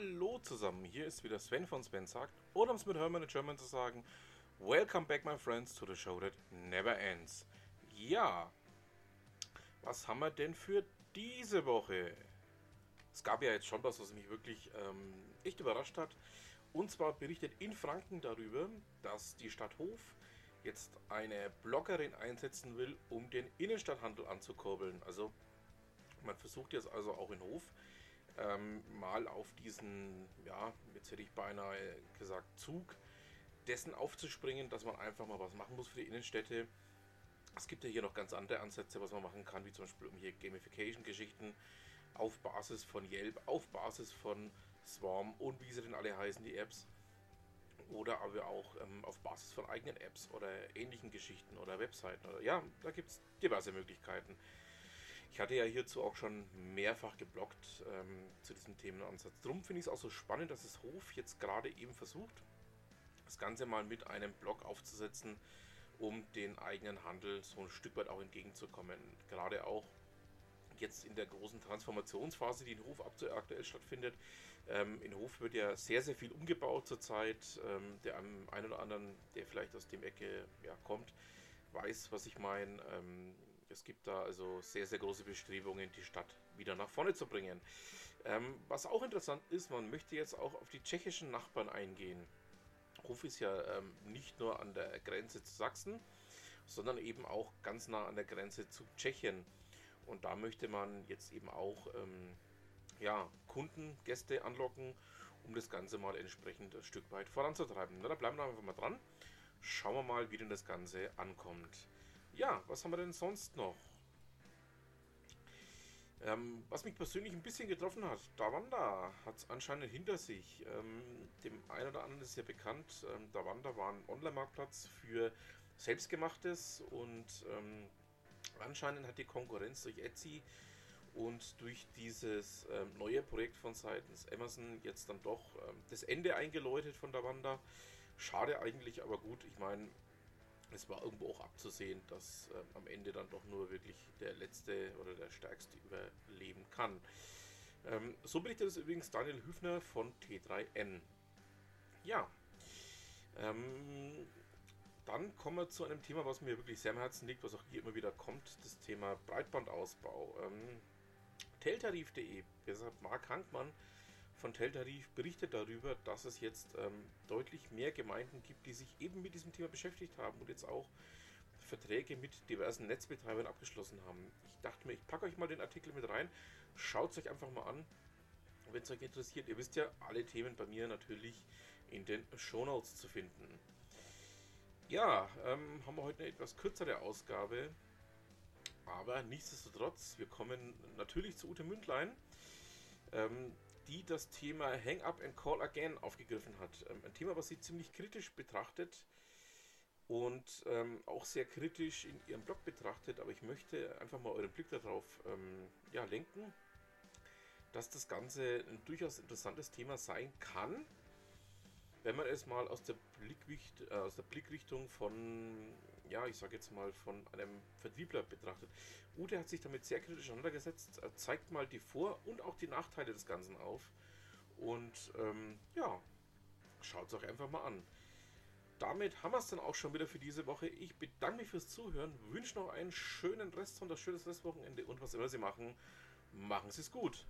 Hallo zusammen, hier ist wieder Sven von Sven sagt, oder um es mit Hermann in German zu sagen, Welcome back my friends to the show that never ends. Ja, was haben wir denn für diese Woche? Es gab ja jetzt schon was, was mich wirklich ähm, echt überrascht hat. Und zwar berichtet in Franken darüber, dass die Stadt Hof jetzt eine Bloggerin einsetzen will, um den Innenstadthandel anzukurbeln. Also man versucht jetzt also auch in Hof ähm, mal auf diesen, ja, jetzt hätte ich beinahe gesagt, Zug dessen aufzuspringen, dass man einfach mal was machen muss für die Innenstädte. Es gibt ja hier noch ganz andere Ansätze, was man machen kann, wie zum Beispiel um hier Gamification-Geschichten auf Basis von Yelp, auf Basis von Swarm und wie sie denn alle heißen, die Apps. Oder aber auch ähm, auf Basis von eigenen Apps oder ähnlichen Geschichten oder Webseiten. Oder, ja, da gibt es diverse Möglichkeiten. Ich hatte ja hierzu auch schon mehrfach geblockt ähm, zu diesem Themenansatz. Darum finde ich es auch so spannend, dass es Hof jetzt gerade eben versucht, das Ganze mal mit einem Blog aufzusetzen, um den eigenen Handel so ein Stück weit auch entgegenzukommen. Gerade auch jetzt in der großen Transformationsphase, die in Hof aktuell stattfindet. Ähm, in Hof wird ja sehr, sehr viel umgebaut zurzeit. Ähm, der einen oder anderen, der vielleicht aus dem Ecke ja, kommt, weiß, was ich meine. Ähm, es gibt da also sehr, sehr große Bestrebungen, die Stadt wieder nach vorne zu bringen. Ähm, was auch interessant ist, man möchte jetzt auch auf die tschechischen Nachbarn eingehen. Hof ist ja ähm, nicht nur an der Grenze zu Sachsen, sondern eben auch ganz nah an der Grenze zu Tschechien. Und da möchte man jetzt eben auch ähm, ja, Kunden, Gäste anlocken, um das Ganze mal entsprechend ein Stück weit voranzutreiben. Na, da bleiben wir einfach mal dran. Schauen wir mal, wie denn das Ganze ankommt. Ja, was haben wir denn sonst noch? Ähm, was mich persönlich ein bisschen getroffen hat, Davanda hat es anscheinend hinter sich. Ähm, dem einen oder anderen ist ja bekannt, ähm, Davanda war ein Online-Marktplatz für Selbstgemachtes und ähm, anscheinend hat die Konkurrenz durch Etsy und durch dieses ähm, neue Projekt von seitens Amazon jetzt dann doch ähm, das Ende eingeläutet von Davanda. Schade eigentlich, aber gut, ich meine, es war irgendwo auch abzusehen, dass äh, am Ende dann doch nur wirklich der Letzte oder der Stärkste überleben kann. Ähm, so berichtet es übrigens Daniel Hüfner von T3N. Ja, ähm, dann kommen wir zu einem Thema, was mir wirklich sehr am Herzen liegt, was auch hier immer wieder kommt, das Thema Breitbandausbau. Ähm, Teltarif.de, deshalb Marc Hankmann von Teltarif berichtet darüber, dass es jetzt ähm, deutlich mehr Gemeinden gibt, die sich eben mit diesem Thema beschäftigt haben und jetzt auch Verträge mit diversen Netzbetreibern abgeschlossen haben. Ich dachte mir, ich packe euch mal den Artikel mit rein, schaut es euch einfach mal an. Wenn es euch interessiert, ihr wisst ja, alle Themen bei mir natürlich in den Shownotes zu finden. Ja, ähm, haben wir heute eine etwas kürzere Ausgabe, aber nichtsdestotrotz, wir kommen natürlich zu Ute Mündlein. Ähm, die das Thema Hang Up and Call Again aufgegriffen hat. Ähm, ein Thema, was sie ziemlich kritisch betrachtet und ähm, auch sehr kritisch in ihrem Blog betrachtet, aber ich möchte einfach mal euren Blick darauf ähm, ja, lenken, dass das Ganze ein durchaus interessantes Thema sein kann, wenn man es mal aus der, Blickricht, äh, aus der Blickrichtung von ja, ich sage jetzt mal, von einem Vertriebler betrachtet. Ute hat sich damit sehr kritisch auseinandergesetzt, zeigt mal die Vor- und auch die Nachteile des Ganzen auf. Und ähm, ja, schaut es euch einfach mal an. Damit haben wir es dann auch schon wieder für diese Woche. Ich bedanke mich fürs Zuhören, wünsche noch einen schönen Rest und ein schönes Restwochenende und was immer Sie machen, machen Sie es gut.